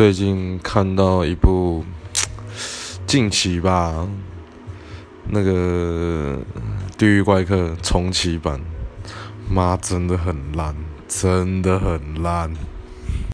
最近看到一部 近期吧那个地狱怪客重启版。妈真的很烂真的很烂。